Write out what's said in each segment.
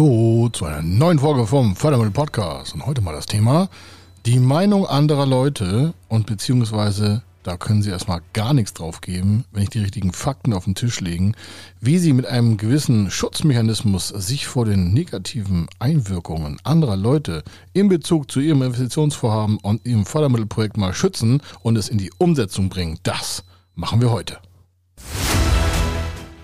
Hallo zu einer neuen Folge vom Fördermittel Podcast und heute mal das Thema die Meinung anderer Leute und beziehungsweise da können Sie erstmal gar nichts drauf geben, wenn ich die richtigen Fakten auf den Tisch legen, wie Sie mit einem gewissen Schutzmechanismus sich vor den negativen Einwirkungen anderer Leute in Bezug zu Ihrem Investitionsvorhaben und Ihrem Fördermittelprojekt mal schützen und es in die Umsetzung bringen. Das machen wir heute.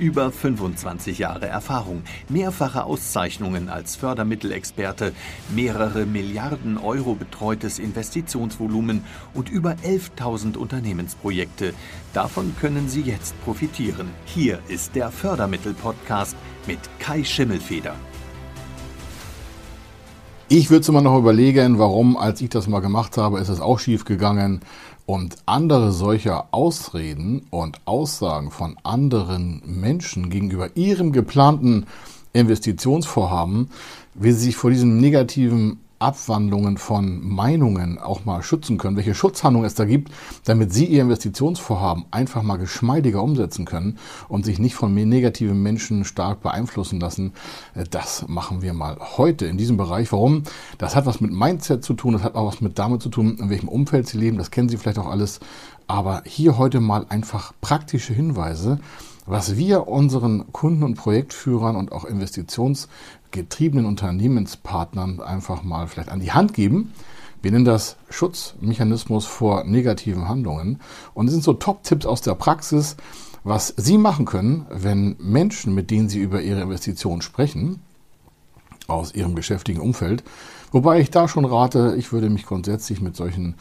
Über 25 Jahre Erfahrung, mehrfache Auszeichnungen als Fördermittelexperte, mehrere Milliarden Euro betreutes Investitionsvolumen und über 11.000 Unternehmensprojekte. Davon können Sie jetzt profitieren. Hier ist der Fördermittel-Podcast mit Kai Schimmelfeder. Ich würde es immer noch überlegen, warum, als ich das mal gemacht habe, ist es auch schief gegangen. Und andere solcher Ausreden und Aussagen von anderen Menschen gegenüber ihrem geplanten Investitionsvorhaben, wie sie sich vor diesen negativen Abwandlungen von Meinungen auch mal schützen können, welche Schutzhandlungen es da gibt, damit Sie Ihr Investitionsvorhaben einfach mal geschmeidiger umsetzen können und sich nicht von negativen Menschen stark beeinflussen lassen. Äh, das machen wir mal heute in diesem Bereich. Warum? Das hat was mit Mindset zu tun, das hat auch was mit damit zu tun, in welchem Umfeld Sie leben, das kennen Sie vielleicht auch alles. Aber hier heute mal einfach praktische Hinweise, was wir unseren Kunden und Projektführern und auch investitionsgetriebenen Unternehmenspartnern einfach mal vielleicht an die Hand geben. Wir nennen das Schutzmechanismus vor negativen Handlungen. Und es sind so Top-Tipps aus der Praxis, was Sie machen können, wenn Menschen, mit denen Sie über Ihre Investitionen sprechen, aus Ihrem geschäftigen Umfeld, wobei ich da schon rate, ich würde mich grundsätzlich mit solchen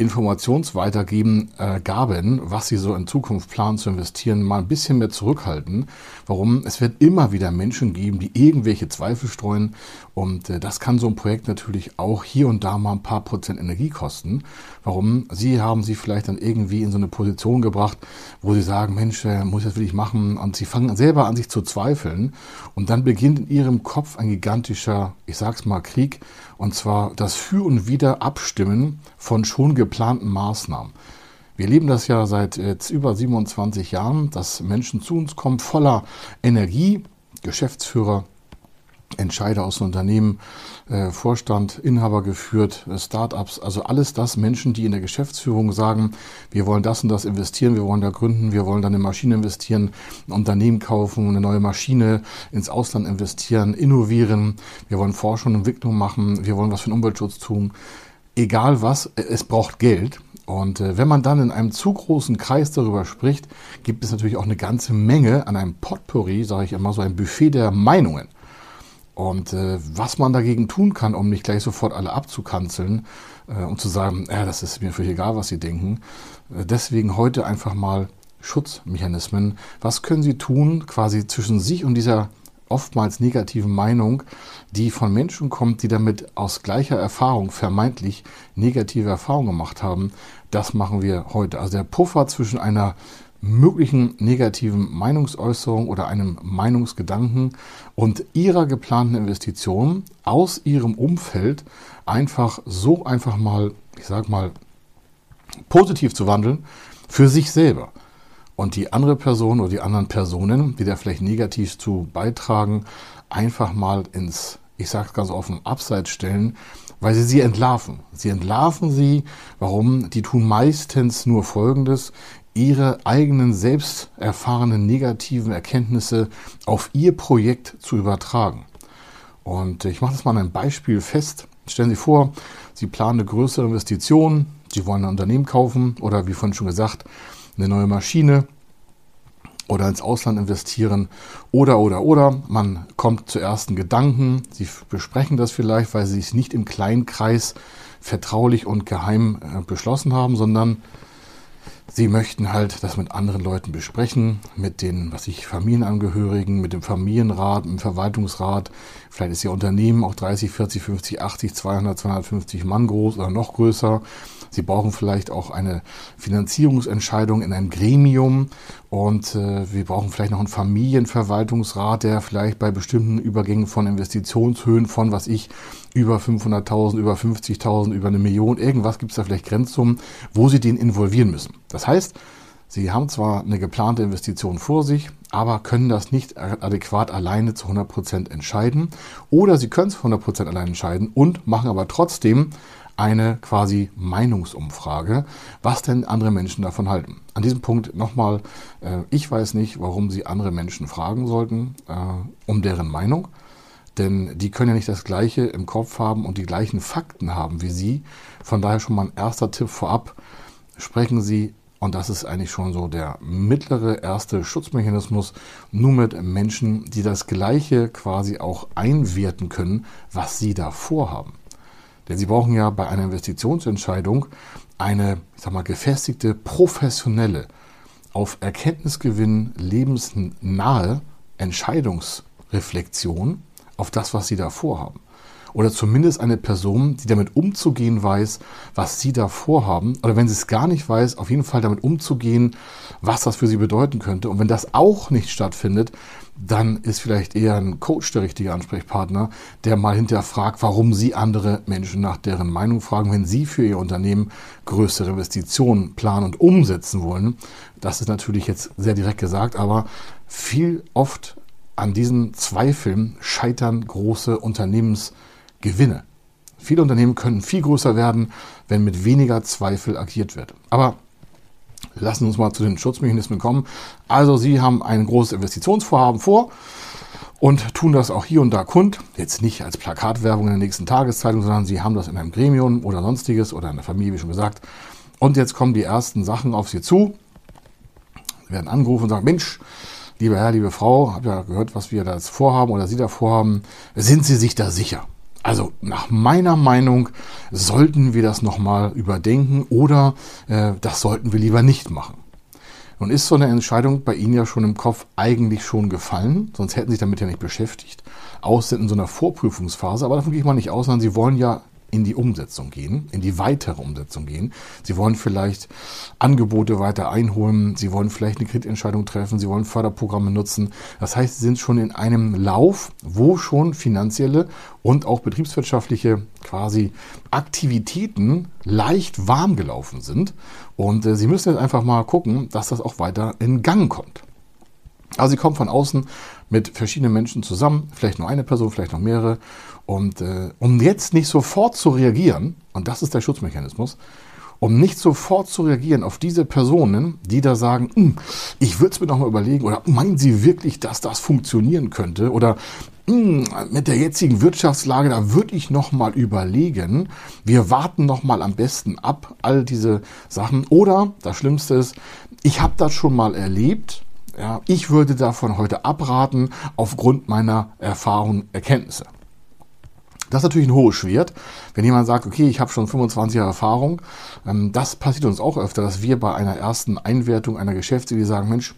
Informationsweitergeben äh, gaben, was sie so in Zukunft planen zu investieren, mal ein bisschen mehr zurückhalten. Warum? Es wird immer wieder Menschen geben, die irgendwelche Zweifel streuen und äh, das kann so ein Projekt natürlich auch hier und da mal ein paar Prozent Energie kosten. Warum? Sie haben sie vielleicht dann irgendwie in so eine Position gebracht, wo sie sagen, Mensch, äh, muss ich das wirklich machen? Und sie fangen selber an, sich zu zweifeln und dann beginnt in ihrem Kopf ein gigantischer, ich sag's mal, Krieg und zwar das Für und Wider Abstimmen von schon geplanten Maßnahmen. Wir leben das ja seit jetzt über 27 Jahren, dass Menschen zu uns kommen voller Energie, Geschäftsführer, Entscheider aus Unternehmen, äh, Vorstand, Inhaber geführt, äh, Startups, also alles das Menschen, die in der Geschäftsführung sagen, wir wollen das und das investieren, wir wollen da gründen, wir wollen dann eine Maschine investieren, ein Unternehmen kaufen, eine neue Maschine ins Ausland investieren, innovieren, wir wollen Forschung und Entwicklung machen, wir wollen was für den Umweltschutz tun. Egal was, äh, es braucht Geld. Und äh, wenn man dann in einem zu großen Kreis darüber spricht, gibt es natürlich auch eine ganze Menge an einem Potpourri, sage ich immer, so ein Buffet der Meinungen. Und äh, was man dagegen tun kann, um nicht gleich sofort alle abzukanzeln äh, und zu sagen, ja, das ist mir völlig egal, was Sie denken. Äh, deswegen heute einfach mal Schutzmechanismen. Was können Sie tun, quasi zwischen sich und dieser oftmals negativen Meinung, die von Menschen kommt, die damit aus gleicher Erfahrung vermeintlich negative Erfahrungen gemacht haben. Das machen wir heute. Also der Puffer zwischen einer möglichen negativen Meinungsäußerung oder einem Meinungsgedanken und ihrer geplanten Investition aus ihrem Umfeld einfach so einfach mal, ich sag mal, positiv zu wandeln für sich selber. Und die andere Person oder die anderen Personen, die da vielleicht negativ zu beitragen, einfach mal ins, ich sag's ganz offen, Abseits stellen, weil sie sie entlarven. Sie entlarven sie. Warum? Die tun meistens nur Folgendes ihre eigenen selbst erfahrenen negativen Erkenntnisse auf ihr Projekt zu übertragen. Und ich mache das mal an einem Beispiel fest. Stellen Sie vor, Sie planen eine größere Investition, Sie wollen ein Unternehmen kaufen oder wie vorhin schon gesagt, eine neue Maschine oder ins Ausland investieren oder oder oder man kommt zu ersten Gedanken, Sie besprechen das vielleicht, weil Sie es nicht im kleinen Kreis vertraulich und geheim äh, beschlossen haben, sondern Sie möchten halt das mit anderen Leuten besprechen, mit den, was ich, Familienangehörigen, mit dem Familienrat, mit dem Verwaltungsrat. Vielleicht ist Ihr Unternehmen auch 30, 40, 50, 80, 200, 250 Mann groß oder noch größer. Sie brauchen vielleicht auch eine Finanzierungsentscheidung in einem Gremium und äh, wir brauchen vielleicht noch einen Familienverwaltungsrat, der vielleicht bei bestimmten Übergängen von Investitionshöhen von, was ich, über 500.000, über 50.000, über eine Million, irgendwas gibt es da vielleicht Grenzsummen, wo Sie den involvieren müssen. Das heißt, Sie haben zwar eine geplante Investition vor sich, aber können das nicht adäquat alleine zu 100% entscheiden. Oder Sie können es 100% alleine entscheiden und machen aber trotzdem eine quasi Meinungsumfrage, was denn andere Menschen davon halten. An diesem Punkt nochmal, äh, ich weiß nicht, warum Sie andere Menschen fragen sollten äh, um deren Meinung, denn die können ja nicht das Gleiche im Kopf haben und die gleichen Fakten haben wie Sie. Von daher schon mal ein erster Tipp vorab, sprechen Sie und das ist eigentlich schon so der mittlere erste Schutzmechanismus, nur mit Menschen, die das Gleiche quasi auch einwerten können, was Sie da vorhaben. Denn Sie brauchen ja bei einer Investitionsentscheidung eine, ich sag mal, gefestigte, professionelle, auf Erkenntnisgewinn lebensnahe Entscheidungsreflexion auf das, was Sie da vorhaben. Oder zumindest eine Person, die damit umzugehen weiß, was Sie da vorhaben. Oder wenn sie es gar nicht weiß, auf jeden Fall damit umzugehen, was das für Sie bedeuten könnte. Und wenn das auch nicht stattfindet, dann ist vielleicht eher ein Coach der richtige Ansprechpartner, der mal hinterfragt, warum Sie andere Menschen nach deren Meinung fragen, wenn Sie für Ihr Unternehmen größere Investitionen planen und umsetzen wollen. Das ist natürlich jetzt sehr direkt gesagt, aber viel oft an diesen Zweifeln scheitern große Unternehmensgewinne. Viele Unternehmen können viel größer werden, wenn mit weniger Zweifel agiert wird. Aber Lassen uns mal zu den Schutzmechanismen kommen. Also Sie haben ein großes Investitionsvorhaben vor und tun das auch hier und da kund. Jetzt nicht als Plakatwerbung in der nächsten Tageszeitung, sondern Sie haben das in einem Gremium oder sonstiges oder in der Familie, wie schon gesagt. Und jetzt kommen die ersten Sachen auf Sie zu. Werden angerufen und sagen, Mensch, lieber Herr, liebe Frau, habt ja gehört, was wir da jetzt vorhaben oder Sie da vorhaben. Sind Sie sich da sicher? Also nach meiner Meinung sollten wir das nochmal überdenken oder äh, das sollten wir lieber nicht machen. Nun ist so eine Entscheidung bei Ihnen ja schon im Kopf eigentlich schon gefallen, sonst hätten Sie sich damit ja nicht beschäftigt. Außer in so einer Vorprüfungsphase, aber davon gehe ich mal nicht aus, sondern Sie wollen ja in die Umsetzung gehen, in die weitere Umsetzung gehen. Sie wollen vielleicht Angebote weiter einholen, Sie wollen vielleicht eine Kreditentscheidung treffen, Sie wollen Förderprogramme nutzen. Das heißt, Sie sind schon in einem Lauf, wo schon finanzielle und auch betriebswirtschaftliche quasi Aktivitäten leicht warm gelaufen sind. Und äh, Sie müssen jetzt einfach mal gucken, dass das auch weiter in Gang kommt. Also sie kommen von außen mit verschiedenen Menschen zusammen, vielleicht nur eine Person, vielleicht noch mehrere. Und äh, um jetzt nicht sofort zu reagieren, und das ist der Schutzmechanismus, um nicht sofort zu reagieren auf diese Personen, die da sagen, hm, ich würde es mir noch mal überlegen, oder meinen Sie wirklich, dass das funktionieren könnte? Oder hm, mit der jetzigen Wirtschaftslage, da würde ich noch mal überlegen. Wir warten noch mal am besten ab, all diese Sachen. Oder das Schlimmste ist, ich habe das schon mal erlebt ja, ich würde davon heute abraten aufgrund meiner Erfahrungen, Erkenntnisse. Das ist natürlich ein hohes Schwert. Wenn jemand sagt, okay, ich habe schon 25 Jahre Erfahrung, ähm, das passiert uns auch öfter, dass wir bei einer ersten Einwertung einer Geschäftsidee sagen, Mensch,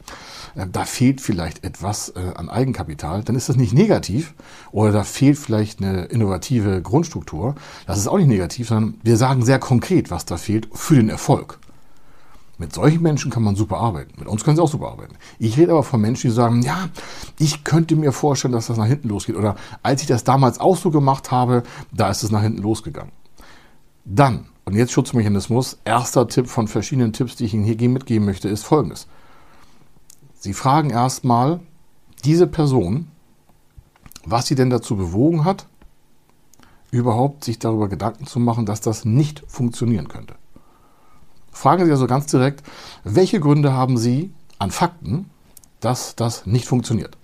äh, da fehlt vielleicht etwas äh, an Eigenkapital, dann ist das nicht negativ oder da fehlt vielleicht eine innovative Grundstruktur. Das ist auch nicht negativ, sondern wir sagen sehr konkret, was da fehlt für den Erfolg. Mit solchen Menschen kann man super arbeiten. Mit uns können sie auch super arbeiten. Ich rede aber von Menschen, die sagen, ja, ich könnte mir vorstellen, dass das nach hinten losgeht. Oder als ich das damals auch so gemacht habe, da ist es nach hinten losgegangen. Dann, und jetzt Schutzmechanismus, erster Tipp von verschiedenen Tipps, die ich Ihnen hier mitgeben möchte, ist folgendes. Sie fragen erstmal diese Person, was sie denn dazu bewogen hat, überhaupt sich darüber Gedanken zu machen, dass das nicht funktionieren könnte. Fragen Sie also ganz direkt, welche Gründe haben Sie an Fakten, dass das nicht funktioniert?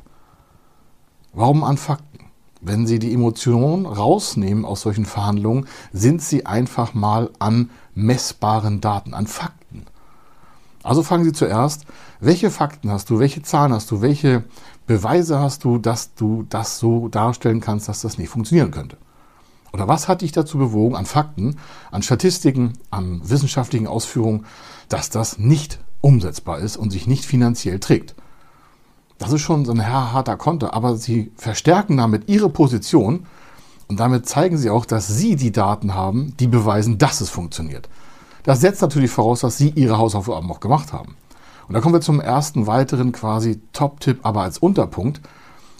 Warum an Fakten? Wenn Sie die Emotionen rausnehmen aus solchen Verhandlungen, sind Sie einfach mal an messbaren Daten, an Fakten. Also fragen Sie zuerst, welche Fakten hast du, welche Zahlen hast du, welche Beweise hast du, dass du das so darstellen kannst, dass das nicht funktionieren könnte. Oder was hat dich dazu bewogen, an Fakten, an Statistiken, an wissenschaftlichen Ausführungen, dass das nicht umsetzbar ist und sich nicht finanziell trägt? Das ist schon so ein harter Konter, aber sie verstärken damit ihre Position und damit zeigen sie auch, dass sie die Daten haben, die beweisen, dass es funktioniert. Das setzt natürlich voraus, dass sie ihre Hausaufgaben auch gemacht haben. Und da kommen wir zum ersten weiteren quasi Top-Tipp, aber als Unterpunkt.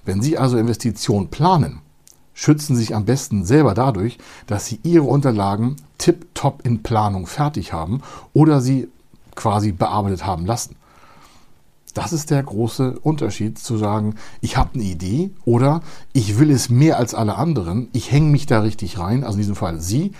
Wenn Sie also Investitionen planen, schützen sich am besten selber dadurch, dass Sie Ihre Unterlagen tip-top in Planung fertig haben oder sie quasi bearbeitet haben lassen. Das ist der große Unterschied zu sagen, ich habe eine Idee oder ich will es mehr als alle anderen, ich hänge mich da richtig rein, also in diesem Fall Sie,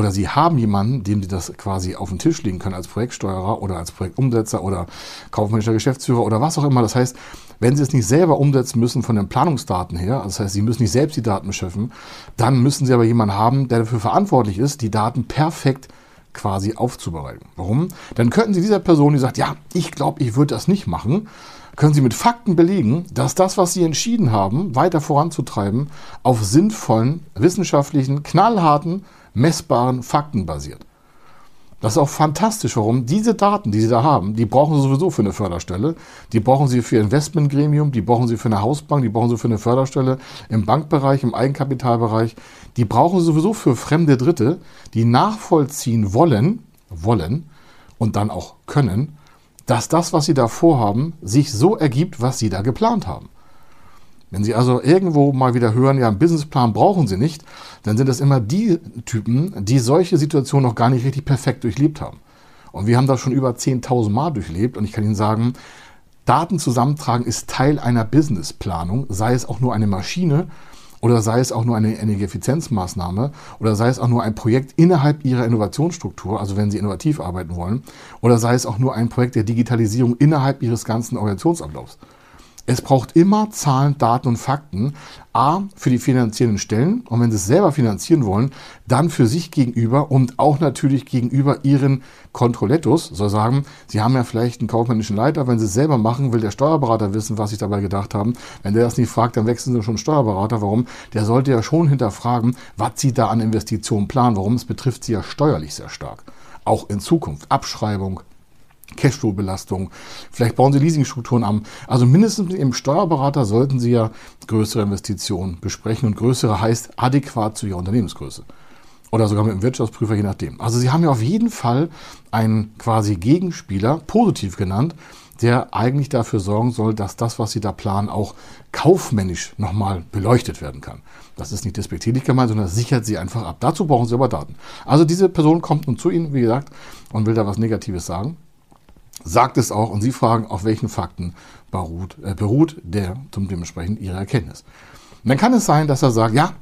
oder Sie haben jemanden, dem Sie das quasi auf den Tisch legen können als Projektsteuerer oder als Projektumsetzer oder kaufmännischer Geschäftsführer oder was auch immer. Das heißt, wenn Sie es nicht selber umsetzen müssen von den Planungsdaten her, das heißt, Sie müssen nicht selbst die Daten beschäftigen, dann müssen Sie aber jemanden haben, der dafür verantwortlich ist, die Daten perfekt quasi aufzubereiten. Warum? Dann könnten Sie dieser Person, die sagt, ja, ich glaube, ich würde das nicht machen, können Sie mit Fakten belegen, dass das, was Sie entschieden haben, weiter voranzutreiben, auf sinnvollen, wissenschaftlichen, knallharten, messbaren Fakten basiert. Das ist auch fantastisch, warum diese Daten, die Sie da haben, die brauchen Sie sowieso für eine Förderstelle, die brauchen Sie für Ihr Investmentgremium, die brauchen Sie für eine Hausbank, die brauchen Sie für eine Förderstelle im Bankbereich, im Eigenkapitalbereich, die brauchen Sie sowieso für fremde Dritte, die nachvollziehen wollen, wollen und dann auch können, dass das, was Sie da vorhaben, sich so ergibt, was Sie da geplant haben. Wenn Sie also irgendwo mal wieder hören, ja, einen Businessplan brauchen Sie nicht, dann sind das immer die Typen, die solche Situationen noch gar nicht richtig perfekt durchlebt haben. Und wir haben das schon über 10.000 Mal durchlebt und ich kann Ihnen sagen, Daten zusammentragen ist Teil einer Businessplanung, sei es auch nur eine Maschine oder sei es auch nur eine Energieeffizienzmaßnahme oder sei es auch nur ein Projekt innerhalb Ihrer Innovationsstruktur, also wenn Sie innovativ arbeiten wollen, oder sei es auch nur ein Projekt der Digitalisierung innerhalb Ihres ganzen Organisationsablaufs. Es braucht immer Zahlen, Daten und Fakten. A, für die finanziellen Stellen und wenn Sie es selber finanzieren wollen, dann für sich gegenüber und auch natürlich gegenüber Ihren Kontrollettos. Soll sagen, Sie haben ja vielleicht einen kaufmännischen Leiter, wenn Sie es selber machen, will der Steuerberater wissen, was Sie dabei gedacht haben. Wenn der das nicht fragt, dann wechseln Sie schon Steuerberater. Warum? Der sollte ja schon hinterfragen, was Sie da an Investitionen planen. Warum? Es betrifft Sie ja steuerlich sehr stark. Auch in Zukunft. Abschreibung, Cashflow-Belastung. Vielleicht bauen Sie Leasingstrukturen an. Also mindestens mit Ihrem Steuerberater sollten Sie ja größere Investitionen besprechen und größere heißt adäquat zu Ihrer Unternehmensgröße. Oder sogar mit dem Wirtschaftsprüfer, je nachdem. Also Sie haben ja auf jeden Fall einen quasi Gegenspieler, positiv genannt, der eigentlich dafür sorgen soll, dass das, was Sie da planen, auch kaufmännisch nochmal beleuchtet werden kann. Das ist nicht despektierlich gemeint, sondern das sichert Sie einfach ab. Dazu brauchen Sie aber Daten. Also diese Person kommt nun zu Ihnen, wie gesagt, und will da was Negatives sagen sagt es auch und Sie fragen, auf welchen Fakten beruht, äh, beruht der zum dementsprechend Ihre Erkenntnis. Und dann kann es sein, dass er sagt, ja,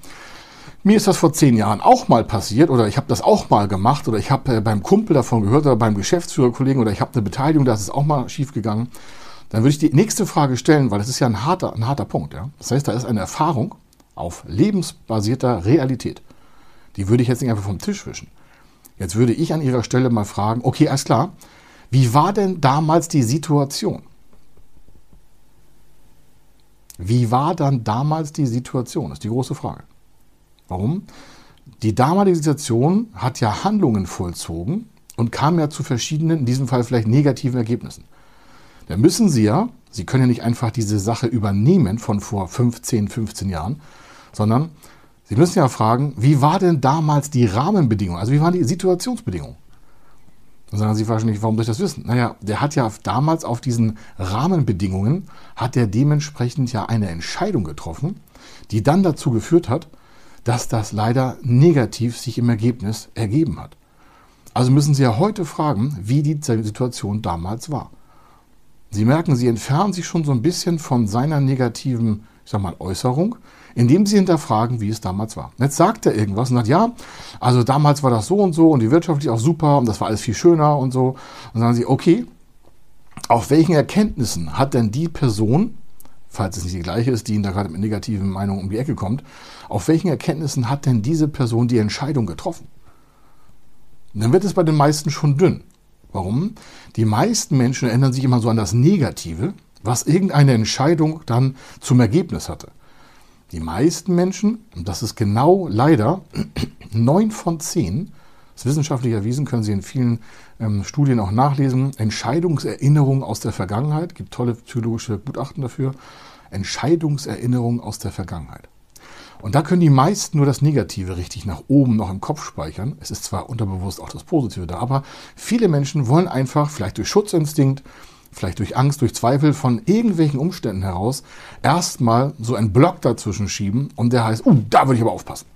mir ist das vor zehn Jahren auch mal passiert oder ich habe das auch mal gemacht oder ich habe äh, beim Kumpel davon gehört oder beim Geschäftsführerkollegen oder ich habe eine Beteiligung, da ist es auch mal schief gegangen. Dann würde ich die nächste Frage stellen, weil das ist ja ein harter, ein harter Punkt. Ja? Das heißt, da ist eine Erfahrung auf lebensbasierter Realität. Die würde ich jetzt nicht einfach vom Tisch wischen. Jetzt würde ich an Ihrer Stelle mal fragen, okay, alles klar, wie war denn damals die Situation? Wie war dann damals die Situation? Das ist die große Frage. Warum? Die damalige Situation hat ja Handlungen vollzogen und kam ja zu verschiedenen, in diesem Fall vielleicht negativen Ergebnissen. Da müssen Sie ja, Sie können ja nicht einfach diese Sache übernehmen von vor 15, 15 Jahren, sondern Sie müssen ja fragen, wie war denn damals die Rahmenbedingung? Also wie waren die Situationsbedingungen? Dann sagen Sie wahrscheinlich, warum soll ich das wissen? Naja, der hat ja damals auf diesen Rahmenbedingungen, hat er dementsprechend ja eine Entscheidung getroffen, die dann dazu geführt hat, dass das leider negativ sich im Ergebnis ergeben hat. Also müssen Sie ja heute fragen, wie die Situation damals war. Sie merken, Sie entfernen sich schon so ein bisschen von seiner negativen, ich sag mal, Äußerung, indem sie hinterfragen, wie es damals war. Jetzt sagt er irgendwas und sagt, ja, also damals war das so und so und die Wirtschaft ist auch super und das war alles viel schöner und so. Und sagen sie, okay, auf welchen Erkenntnissen hat denn die Person, falls es nicht die gleiche ist, die Ihnen da gerade mit negativen Meinungen um die Ecke kommt, auf welchen Erkenntnissen hat denn diese Person die Entscheidung getroffen? Und dann wird es bei den meisten schon dünn. Warum? Die meisten Menschen erinnern sich immer so an das Negative, was irgendeine Entscheidung dann zum Ergebnis hatte. Die meisten Menschen, und das ist genau leider neun von zehn, das ist wissenschaftlich erwiesen, können Sie in vielen ähm, Studien auch nachlesen, Entscheidungserinnerungen aus der Vergangenheit, gibt tolle psychologische Gutachten dafür, Entscheidungserinnerungen aus der Vergangenheit. Und da können die meisten nur das Negative richtig nach oben noch im Kopf speichern. Es ist zwar unterbewusst auch das Positive da, aber viele Menschen wollen einfach, vielleicht durch Schutzinstinkt, vielleicht durch Angst, durch Zweifel von irgendwelchen Umständen heraus, erstmal so einen Block dazwischen schieben und der heißt, uh, da würde ich aber aufpassen.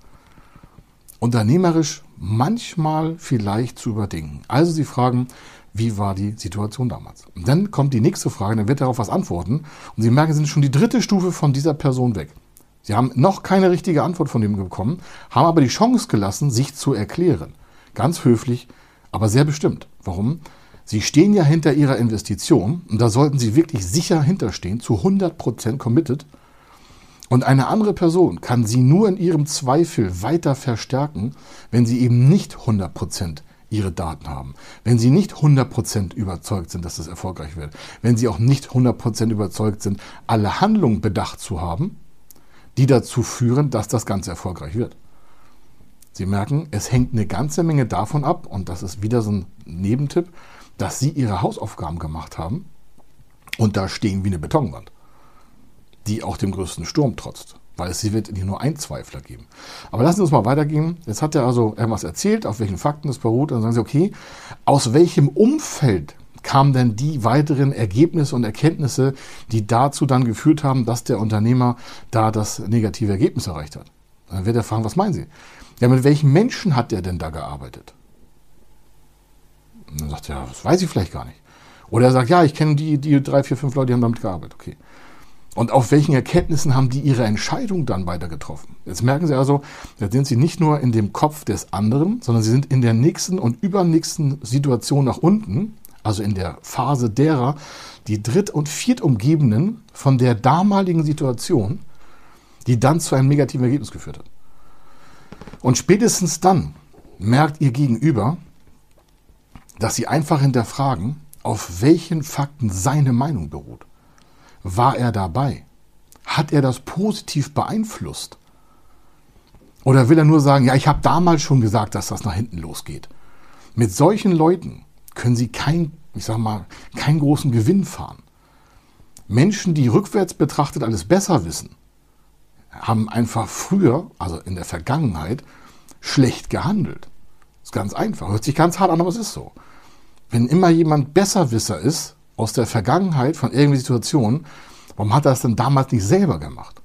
Unternehmerisch manchmal vielleicht zu überdenken. Also Sie fragen, wie war die Situation damals? Und dann kommt die nächste Frage, dann wird darauf was antworten und Sie merken, Sie sind schon die dritte Stufe von dieser Person weg. Sie haben noch keine richtige Antwort von dem bekommen, haben aber die Chance gelassen, sich zu erklären. Ganz höflich, aber sehr bestimmt. Warum? Sie stehen ja hinter Ihrer Investition und da sollten Sie wirklich sicher hinterstehen, zu 100% committed. Und eine andere Person kann Sie nur in Ihrem Zweifel weiter verstärken, wenn Sie eben nicht 100% Ihre Daten haben. Wenn Sie nicht 100% überzeugt sind, dass es erfolgreich wird. Wenn Sie auch nicht 100% überzeugt sind, alle Handlungen bedacht zu haben die dazu führen, dass das Ganze erfolgreich wird. Sie merken, es hängt eine ganze Menge davon ab, und das ist wieder so ein Nebentipp, dass Sie Ihre Hausaufgaben gemacht haben und da stehen wie eine Betonwand, die auch dem größten Sturm trotzt, weil es wird nicht nur ein Zweifler geben. Aber lassen Sie uns mal weitergehen. Jetzt hat er also irgendwas erzählt, auf welchen Fakten es beruht, dann sagen Sie, okay, aus welchem Umfeld kamen denn die weiteren Ergebnisse und Erkenntnisse, die dazu dann geführt haben, dass der Unternehmer da das negative Ergebnis erreicht hat. Dann wird er fragen, was meinen Sie? Ja, mit welchen Menschen hat er denn da gearbeitet? Und dann sagt er, das weiß ich vielleicht gar nicht. Oder er sagt, ja, ich kenne die, die drei, vier, fünf Leute, die haben damit gearbeitet. Okay. Und auf welchen Erkenntnissen haben die ihre Entscheidung dann weiter getroffen? Jetzt merken Sie also, da sind Sie nicht nur in dem Kopf des anderen, sondern Sie sind in der nächsten und übernächsten Situation nach unten also in der Phase derer, die dritt- und viertumgebenen von der damaligen Situation, die dann zu einem negativen Ergebnis geführt hat. Und spätestens dann merkt ihr Gegenüber, dass sie einfach hinterfragen, auf welchen Fakten seine Meinung beruht. War er dabei? Hat er das positiv beeinflusst? Oder will er nur sagen, ja, ich habe damals schon gesagt, dass das nach hinten losgeht? Mit solchen Leuten können sie kein, ich sag mal, keinen großen Gewinn fahren. Menschen, die rückwärts betrachtet alles besser wissen, haben einfach früher, also in der Vergangenheit, schlecht gehandelt. Ist ganz einfach. Hört sich ganz hart an, aber es ist so. Wenn immer jemand Besserwisser ist aus der Vergangenheit von irgendwelchen Situationen, warum hat er das denn damals nicht selber gemacht?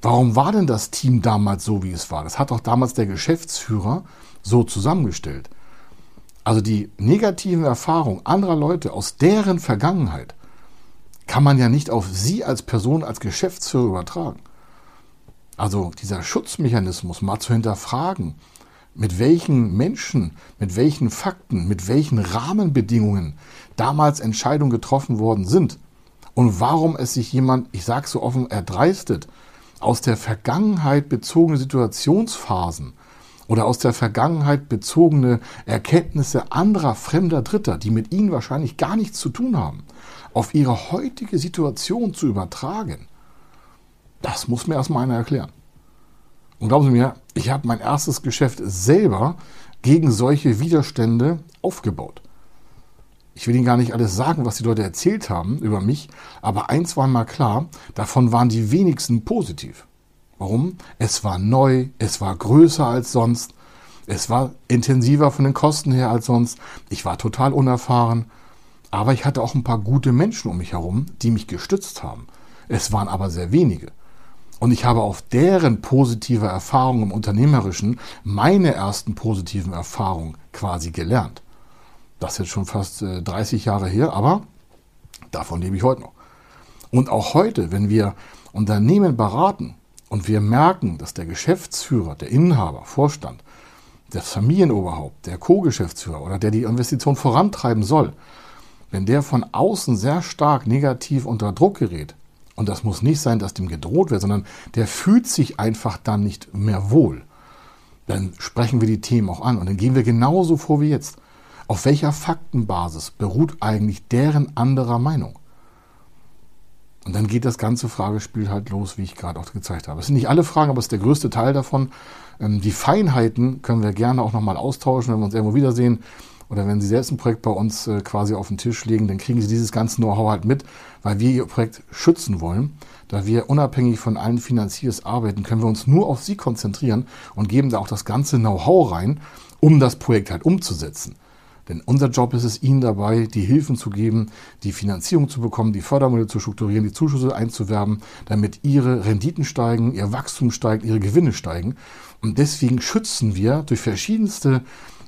Warum war denn das Team damals so, wie es war? Das hat doch damals der Geschäftsführer so zusammengestellt. Also die negativen Erfahrungen anderer Leute aus deren Vergangenheit kann man ja nicht auf Sie als Person, als Geschäftsführer übertragen. Also dieser Schutzmechanismus mal zu hinterfragen, mit welchen Menschen, mit welchen Fakten, mit welchen Rahmenbedingungen damals Entscheidungen getroffen worden sind und warum es sich jemand, ich sage so offen, erdreistet, aus der Vergangenheit bezogene Situationsphasen oder aus der Vergangenheit bezogene Erkenntnisse anderer fremder Dritter, die mit ihnen wahrscheinlich gar nichts zu tun haben, auf ihre heutige Situation zu übertragen, das muss mir erstmal einer erklären. Und glauben Sie mir, ich habe mein erstes Geschäft selber gegen solche Widerstände aufgebaut. Ich will Ihnen gar nicht alles sagen, was die Leute erzählt haben über mich, aber eins war mal klar, davon waren die wenigsten positiv. Warum? Es war neu, es war größer als sonst, es war intensiver von den Kosten her als sonst, ich war total unerfahren, aber ich hatte auch ein paar gute Menschen um mich herum, die mich gestützt haben. Es waren aber sehr wenige. Und ich habe auf deren positive Erfahrungen im Unternehmerischen meine ersten positiven Erfahrungen quasi gelernt. Das ist jetzt schon fast 30 äh, Jahre her, aber davon lebe ich heute noch. Und auch heute, wenn wir Unternehmen beraten, und wir merken, dass der Geschäftsführer, der Inhaber, Vorstand, das Familienoberhaupt, der Co-Geschäftsführer oder der die Investition vorantreiben soll, wenn der von außen sehr stark negativ unter Druck gerät, und das muss nicht sein, dass dem gedroht wird, sondern der fühlt sich einfach dann nicht mehr wohl, dann sprechen wir die Themen auch an und dann gehen wir genauso vor wie jetzt. Auf welcher Faktenbasis beruht eigentlich deren anderer Meinung? Und dann geht das ganze Fragespiel halt los, wie ich gerade auch gezeigt habe. Es sind nicht alle Fragen, aber es ist der größte Teil davon. Ähm, die Feinheiten können wir gerne auch nochmal austauschen, wenn wir uns irgendwo wiedersehen. Oder wenn Sie selbst ein Projekt bei uns äh, quasi auf den Tisch legen, dann kriegen Sie dieses ganze Know-how halt mit, weil wir Ihr Projekt schützen wollen. Da wir unabhängig von allen Finanziers arbeiten, können wir uns nur auf Sie konzentrieren und geben da auch das ganze Know-how rein, um das Projekt halt umzusetzen. Denn unser Job ist es, Ihnen dabei die Hilfen zu geben, die Finanzierung zu bekommen, die Fördermittel zu strukturieren, die Zuschüsse einzuwerben, damit Ihre Renditen steigen, Ihr Wachstum steigt, Ihre Gewinne steigen. Und deswegen schützen wir durch verschiedenste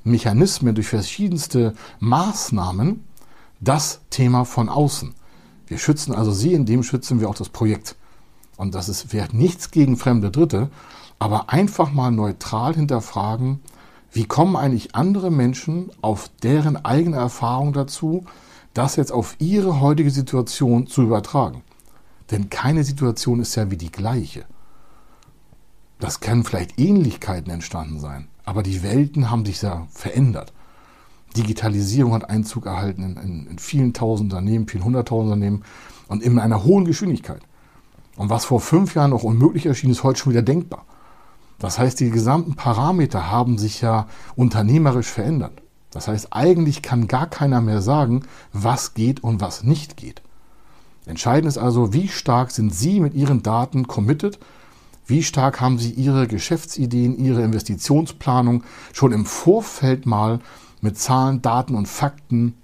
Mechanismen, durch verschiedenste Maßnahmen das Thema von außen. Wir schützen also Sie, indem schützen wir auch das Projekt. Und das ist wert nichts gegen fremde Dritte, aber einfach mal neutral hinterfragen, wie kommen eigentlich andere Menschen auf deren eigene Erfahrung dazu, das jetzt auf ihre heutige Situation zu übertragen? Denn keine Situation ist ja wie die gleiche. Das können vielleicht Ähnlichkeiten entstanden sein, aber die Welten haben sich ja verändert. Digitalisierung hat Einzug erhalten in, in, in vielen tausend Unternehmen, vielen hunderttausend Unternehmen und in einer hohen Geschwindigkeit. Und was vor fünf Jahren noch unmöglich erschien, ist heute schon wieder denkbar. Das heißt, die gesamten Parameter haben sich ja unternehmerisch verändert. Das heißt, eigentlich kann gar keiner mehr sagen, was geht und was nicht geht. Entscheidend ist also, wie stark sind Sie mit Ihren Daten committed, wie stark haben Sie Ihre Geschäftsideen, Ihre Investitionsplanung schon im Vorfeld mal mit Zahlen, Daten und Fakten,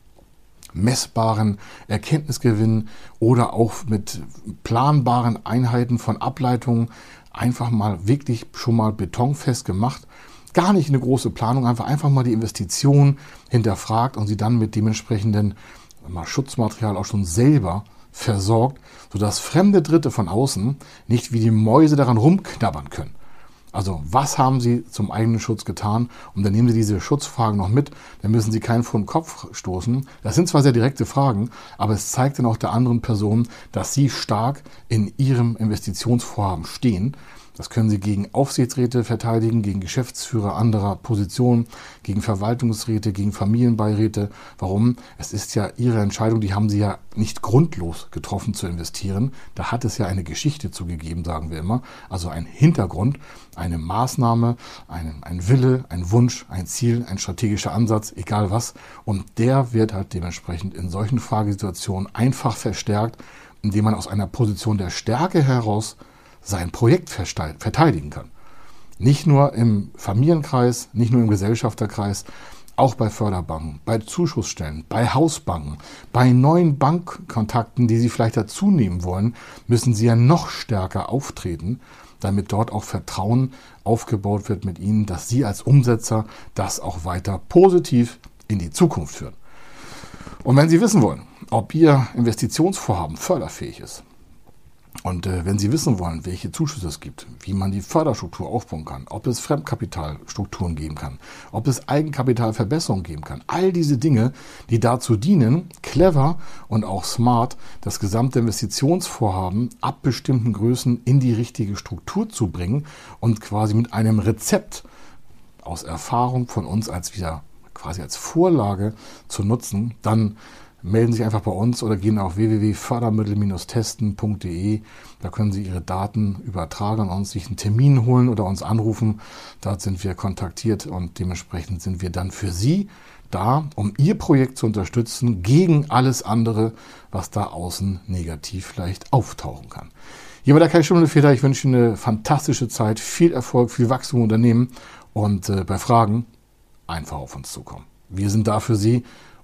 messbaren Erkenntnisgewinnen oder auch mit planbaren Einheiten von Ableitungen einfach mal wirklich schon mal betonfest gemacht. Gar nicht eine große Planung, einfach, einfach mal die Investition hinterfragt und sie dann mit dementsprechenden mal Schutzmaterial auch schon selber versorgt, sodass fremde Dritte von außen nicht wie die Mäuse daran rumknabbern können. Also was haben Sie zum eigenen Schutz getan? Und dann nehmen Sie diese Schutzfragen noch mit, dann müssen Sie keinen vor den Kopf stoßen. Das sind zwar sehr direkte Fragen, aber es zeigt dann auch der anderen Person, dass Sie stark in Ihrem Investitionsvorhaben stehen das können Sie gegen Aufsichtsräte verteidigen, gegen Geschäftsführer anderer Positionen, gegen Verwaltungsräte, gegen Familienbeiräte. Warum? Es ist ja Ihre Entscheidung, die haben Sie ja nicht grundlos getroffen zu investieren. Da hat es ja eine Geschichte zugegeben, sagen wir immer. Also ein Hintergrund, eine Maßnahme, ein, ein Wille, ein Wunsch, ein Ziel, ein strategischer Ansatz, egal was. Und der wird halt dementsprechend in solchen Fragesituationen einfach verstärkt, indem man aus einer Position der Stärke heraus sein Projekt verteidigen kann. Nicht nur im Familienkreis, nicht nur im Gesellschafterkreis, auch bei Förderbanken, bei Zuschussstellen, bei Hausbanken, bei neuen Bankkontakten, die Sie vielleicht dazu nehmen wollen, müssen Sie ja noch stärker auftreten, damit dort auch Vertrauen aufgebaut wird mit Ihnen, dass Sie als Umsetzer das auch weiter positiv in die Zukunft führen. Und wenn Sie wissen wollen, ob Ihr Investitionsvorhaben förderfähig ist, und äh, wenn Sie wissen wollen, welche Zuschüsse es gibt, wie man die Förderstruktur aufbauen kann, ob es Fremdkapitalstrukturen geben kann, ob es Eigenkapitalverbesserungen geben kann, all diese Dinge, die dazu dienen, clever und auch smart das gesamte Investitionsvorhaben ab bestimmten Größen in die richtige Struktur zu bringen und quasi mit einem Rezept aus Erfahrung von uns als wieder quasi als Vorlage zu nutzen, dann melden Sie sich einfach bei uns oder gehen auf www.fördermittel-testen.de. Da können Sie Ihre Daten übertragen und uns sich einen Termin holen oder uns anrufen. Dort sind wir kontaktiert und dementsprechend sind wir dann für Sie da, um Ihr Projekt zu unterstützen gegen alles andere, was da außen negativ vielleicht auftauchen kann. Hier war der Kai Stunde Feder. Ich wünsche Ihnen eine fantastische Zeit, viel Erfolg, viel Wachstum im Unternehmen und äh, bei Fragen einfach auf uns zukommen. Wir sind da für Sie